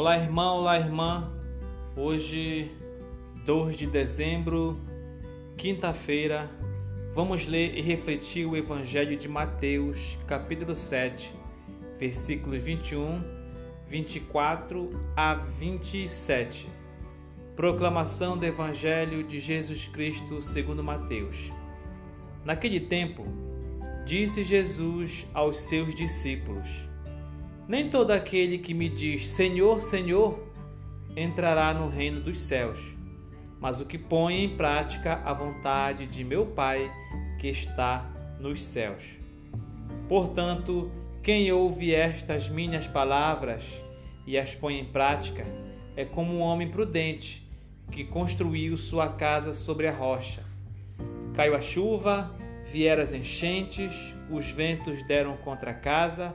Olá, irmão, olá, irmã. Hoje, 2 de dezembro, quinta-feira, vamos ler e refletir o Evangelho de Mateus, capítulo 7, versículos 21, 24 a 27. Proclamação do Evangelho de Jesus Cristo segundo Mateus. Naquele tempo, disse Jesus aos seus discípulos: nem todo aquele que me diz Senhor, Senhor entrará no reino dos céus, mas o que põe em prática a vontade de meu Pai que está nos céus. Portanto, quem ouve estas minhas palavras e as põe em prática é como um homem prudente que construiu sua casa sobre a rocha. Caiu a chuva, vieram as enchentes, os ventos deram contra a casa,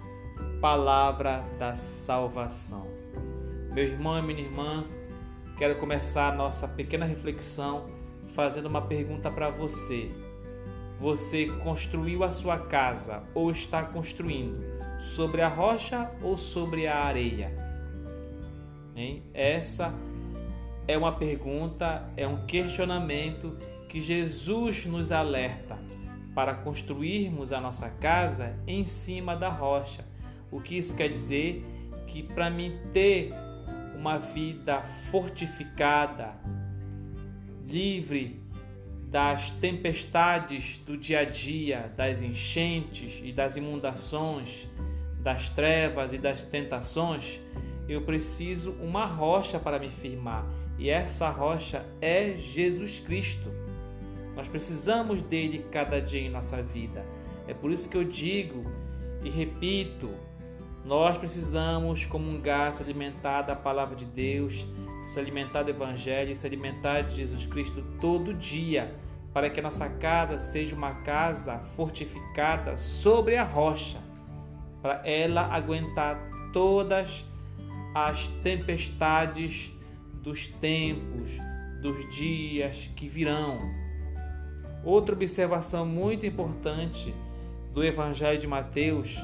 palavra da salvação. Meu irmão e minha irmã, quero começar a nossa pequena reflexão fazendo uma pergunta para você. Você construiu a sua casa ou está construindo sobre a rocha ou sobre a areia? Hein? Essa é uma pergunta, é um questionamento que Jesus nos alerta para construirmos a nossa casa em cima da rocha o que isso quer dizer? Que para mim ter uma vida fortificada, livre das tempestades do dia a dia, das enchentes e das inundações, das trevas e das tentações, eu preciso uma rocha para me firmar. E essa rocha é Jesus Cristo. Nós precisamos dele cada dia em nossa vida. É por isso que eu digo e repito nós precisamos comungar, se alimentar da palavra de Deus, se alimentar do Evangelho, se alimentar de Jesus Cristo todo dia, para que a nossa casa seja uma casa fortificada sobre a rocha, para ela aguentar todas as tempestades dos tempos, dos dias que virão. Outra observação muito importante do Evangelho de Mateus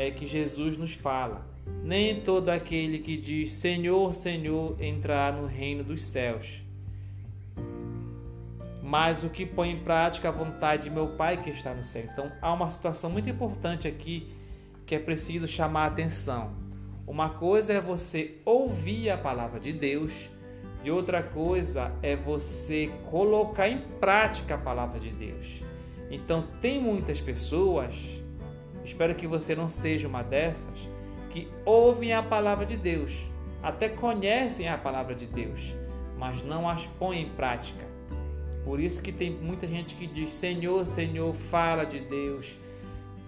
é que Jesus nos fala: Nem todo aquele que diz Senhor, Senhor entrará no reino dos céus, mas o que põe em prática a vontade de meu Pai que está no céu. Então há uma situação muito importante aqui que é preciso chamar a atenção. Uma coisa é você ouvir a palavra de Deus, e outra coisa é você colocar em prática a palavra de Deus. Então, tem muitas pessoas Espero que você não seja uma dessas que ouvem a palavra de Deus, até conhecem a palavra de Deus, mas não as põem em prática. Por isso que tem muita gente que diz: Senhor, Senhor, fala de Deus,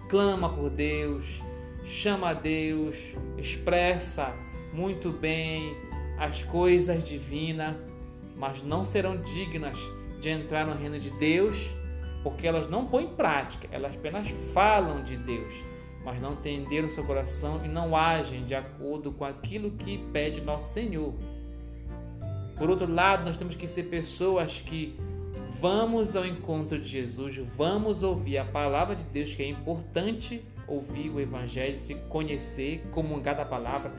clama por Deus, chama a Deus, expressa muito bem as coisas divinas, mas não serão dignas de entrar no reino de Deus porque elas não põem em prática, elas apenas falam de Deus, mas não entenderam seu coração e não agem de acordo com aquilo que pede nosso Senhor. Por outro lado, nós temos que ser pessoas que vamos ao encontro de Jesus, vamos ouvir a palavra de Deus, que é importante ouvir o Evangelho, se conhecer, comungar da palavra,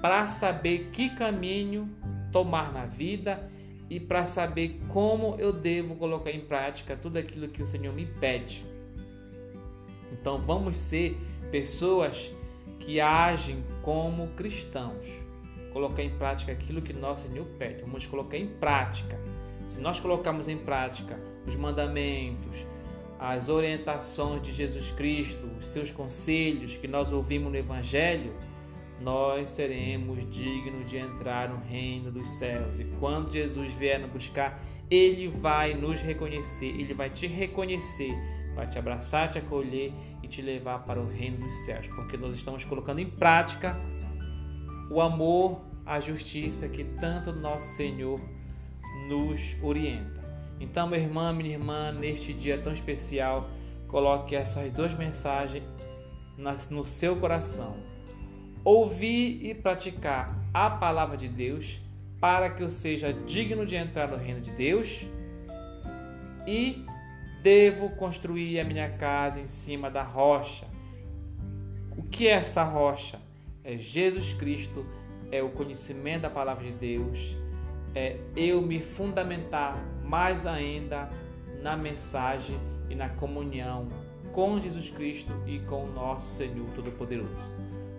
para saber que caminho tomar na vida e para saber como eu devo colocar em prática tudo aquilo que o Senhor me pede. Então vamos ser pessoas que agem como cristãos, colocar em prática aquilo que nosso Senhor pede. Vamos colocar em prática. Se nós colocarmos em prática os mandamentos, as orientações de Jesus Cristo, os seus conselhos que nós ouvimos no Evangelho, nós seremos dignos de entrar no reino dos céus. E quando Jesus vier nos buscar, ele vai nos reconhecer, ele vai te reconhecer, vai te abraçar, te acolher e te levar para o reino dos céus, porque nós estamos colocando em prática o amor, a justiça que tanto nosso Senhor nos orienta. Então, meu irmão, minha irmã, neste dia tão especial, coloque essas duas mensagens no seu coração. Ouvir e praticar a palavra de Deus para que eu seja digno de entrar no reino de Deus e devo construir a minha casa em cima da rocha. O que é essa rocha? É Jesus Cristo, é o conhecimento da palavra de Deus, é eu me fundamentar mais ainda na mensagem e na comunhão com Jesus Cristo e com o nosso Senhor Todo-Poderoso.